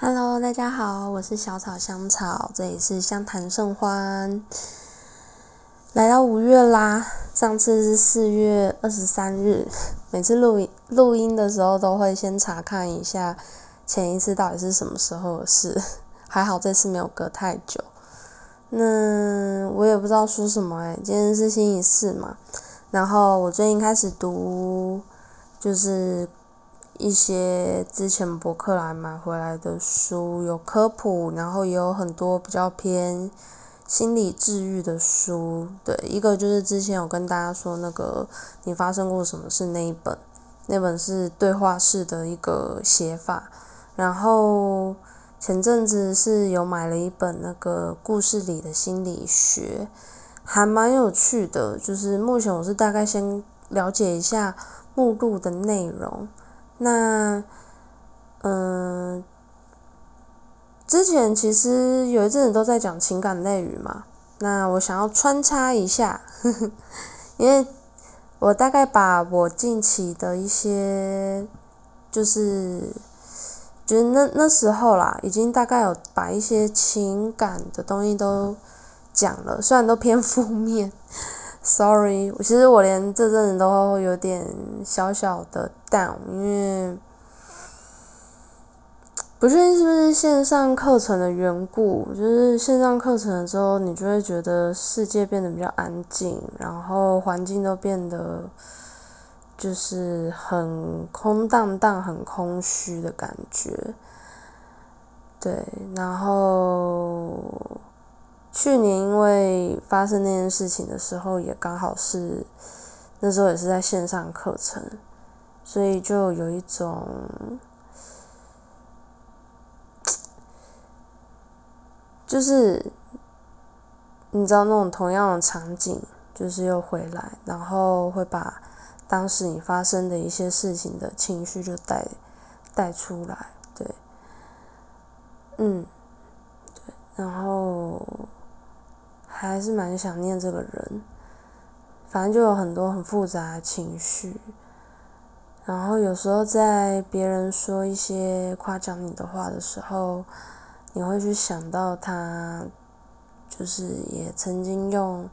Hello，大家好，我是小草香草，这里是相谈甚欢。来到五月啦，上次是四月二十三日，每次录音录音的时候都会先查看一下前一次到底是什么时候的事，还好这次没有隔太久。那我也不知道说什么诶，今天是星期四嘛，然后我最近开始读，就是。一些之前博客来买回来的书，有科普，然后也有很多比较偏心理治愈的书。对，一个就是之前有跟大家说那个你发生过什么事那一本，那本是对话式的一个写法。然后前阵子是有买了一本那个故事里的心理学，还蛮有趣的。就是目前我是大概先了解一下目录的内容。那，嗯，之前其实有一阵子都在讲情感类语嘛，那我想要穿插一下，因为我大概把我近期的一些，就是，就是那那时候啦，已经大概有把一些情感的东西都讲了，虽然都偏 负面。Sorry，其实我连这阵子都有点小小的 down，因为不确定是不是线上课程的缘故，就是线上课程了之后，你就会觉得世界变得比较安静，然后环境都变得就是很空荡荡、很空虚的感觉。对，然后。去年因为发生那件事情的时候，也刚好是那时候也是在线上课程，所以就有一种，就是你知道那种同样的场景，就是又回来，然后会把当时你发生的一些事情的情绪就带带出来，对，嗯，对，然后。还是蛮想念这个人，反正就有很多很复杂的情绪，然后有时候在别人说一些夸奖你的话的时候，你会去想到他，就是也曾经用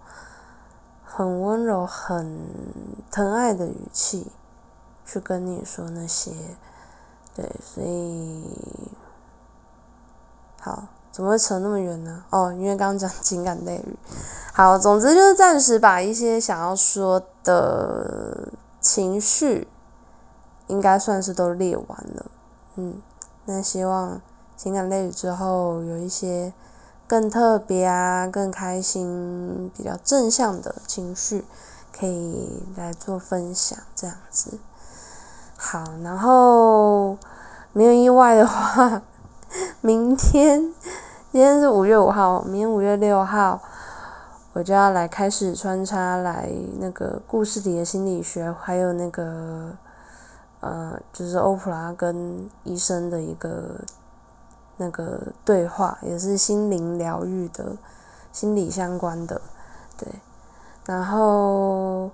很温柔、很疼爱的语气去跟你说那些，对，所以好。怎么会扯那么远呢？哦，因为刚刚讲情感类语。好，总之就是暂时把一些想要说的情绪，应该算是都列完了。嗯，那希望情感类语之后有一些更特别啊、更开心、比较正向的情绪，可以来做分享这样子。好，然后没有意外的话。明天，今天是五月五号，明天五月六号，我就要来开始穿插来那个故事里的心理学，还有那个，呃，就是欧普拉跟医生的一个那个对话，也是心灵疗愈的、心理相关的，对。然后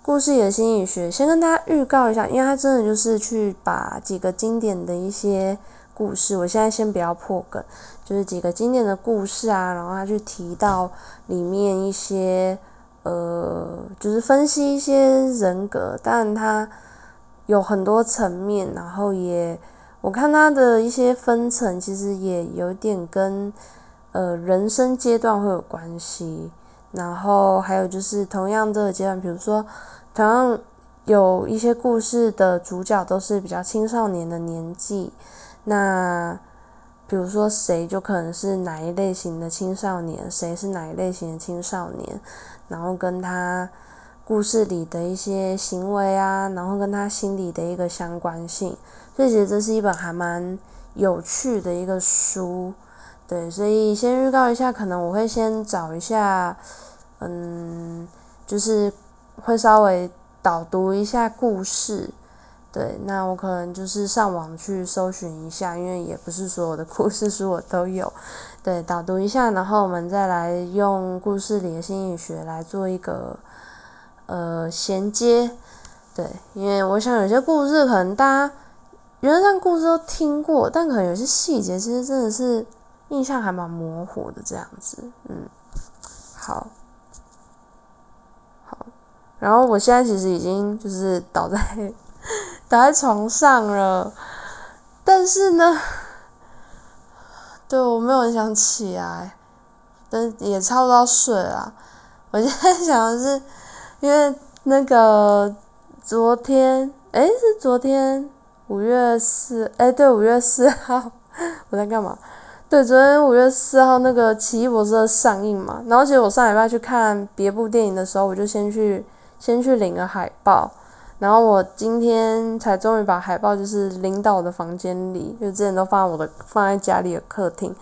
故事里的心理学，先跟大家预告一下，因为他真的就是去把几个经典的一些。故事，我现在先不要破梗，就是几个经典的故事啊，然后他去提到里面一些，呃，就是分析一些人格，但他有很多层面，然后也我看他的一些分层，其实也有点跟呃人生阶段会有关系，然后还有就是同样的阶段，比如说同样有一些故事的主角都是比较青少年的年纪。那比如说谁就可能是哪一类型的青少年，谁是哪一类型的青少年，然后跟他故事里的一些行为啊，然后跟他心理的一个相关性，所以其实这是一本还蛮有趣的一个书，对，所以先预告一下，可能我会先找一下，嗯，就是会稍微导读一下故事。对，那我可能就是上网去搜寻一下，因为也不是所有的故事书我都有。对，导读一下，然后我们再来用故事里的心理学来做一个呃衔接。对，因为我想有些故事可能大家原则上故事都听过，但可能有些细节其实真的是印象还蛮模糊的这样子。嗯，好，好，然后我现在其实已经就是倒在倒在床上了，但是呢，对我没有很想起来，但也差不多要睡了。我现在想的是，因为那个昨天，诶，是昨天。五月四，哎，对，五月四号，我在干嘛？对，昨天五月四号那个《奇异博士》上映嘛，然后其实我上礼拜去看别部电影的时候，我就先去先去领了海报，然后我今天才终于把海报就是拎到我的房间里，就之前都放在我的放在家里的客厅，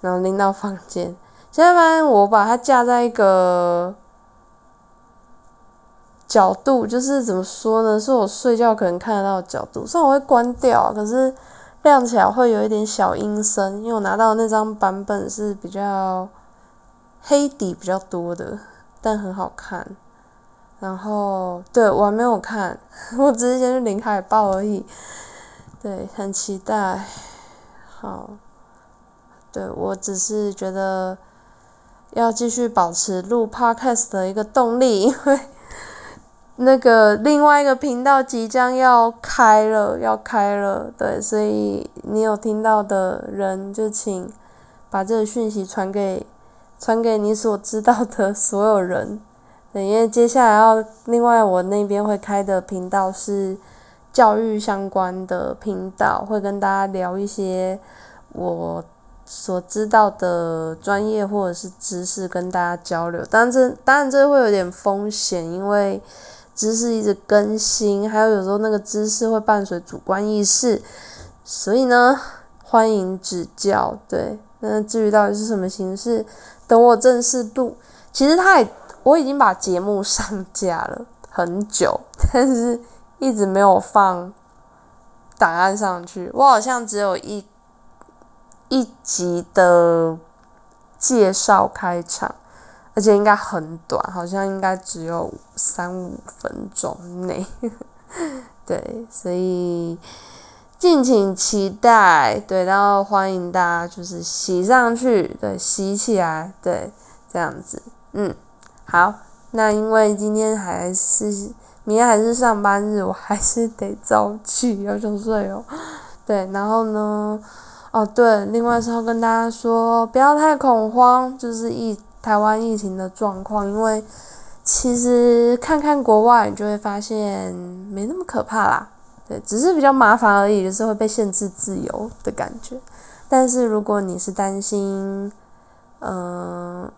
然后拎到房间，现在发现我把它架在一个。角度就是怎么说呢？是我睡觉可能看得到的角度，虽然我会关掉，可是亮起来会有一点小阴森，因为我拿到那张版本是比较黑底比较多的，但很好看。然后对我还没有看，我只是先去领海报而已。对，很期待。好，对我只是觉得要继续保持录 podcast 的一个动力，因为。那个另外一个频道即将要开了，要开了，对，所以你有听到的人就请把这个讯息传给传给你所知道的所有人，对，因为接下来要另外我那边会开的频道是教育相关的频道，会跟大家聊一些我所知道的专业或者是知识跟大家交流，当然这当然这会有点风险，因为。知识一直更新，还有有时候那个知识会伴随主观意识，所以呢，欢迎指教。对，那至于到底是什么形式，等我正式录，其实他也我已经把节目上架了很久，但是一直没有放档案上去。我好像只有一一集的介绍开场。而且应该很短，好像应该只有三五分钟内，对，所以敬请期待，对，然后欢迎大家就是洗上去，对，洗起来，对，这样子，嗯，好，那因为今天还是明天还是上班日，我还是得早起，要想睡哦，对，然后呢，哦对，另外是要跟大家说，不要太恐慌，就是疫。台湾疫情的状况，因为其实看看国外，你就会发现没那么可怕啦。对，只是比较麻烦而已，就是会被限制自由的感觉。但是如果你是担心，嗯，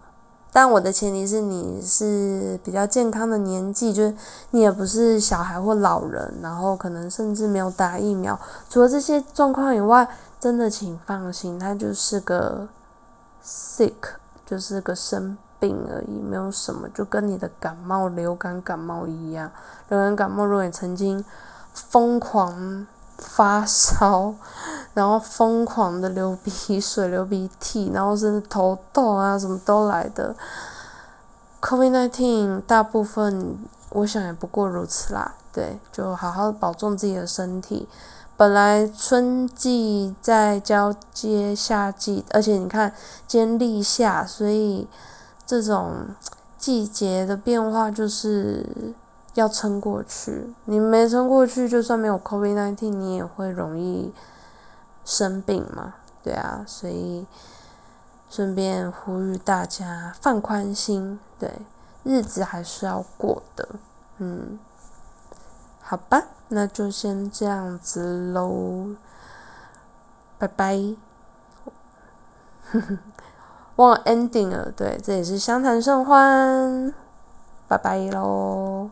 但我的前提是你是比较健康的年纪，就是你也不是小孩或老人，然后可能甚至没有打疫苗。除了这些状况以外，真的请放心，他就是个 sick。就是个生病而已，没有什么，就跟你的感冒、流感、感冒一样。流感、感冒，如果你曾经疯狂发烧，然后疯狂的流鼻水、流鼻涕，然后甚至头痛啊，什么都来的。COVID-19 大部分，我想也不过如此啦。对，就好好保重自己的身体。本来春季在交接夏季，而且你看今天立夏，所以这种季节的变化就是要撑过去。你没撑过去，就算没有 COVID-19，你也会容易生病嘛？对啊，所以顺便呼吁大家放宽心，对，日子还是要过的，嗯，好吧。那就先这样子喽，拜拜。忘了 ending 了，对，这也是相谈甚欢，拜拜喽。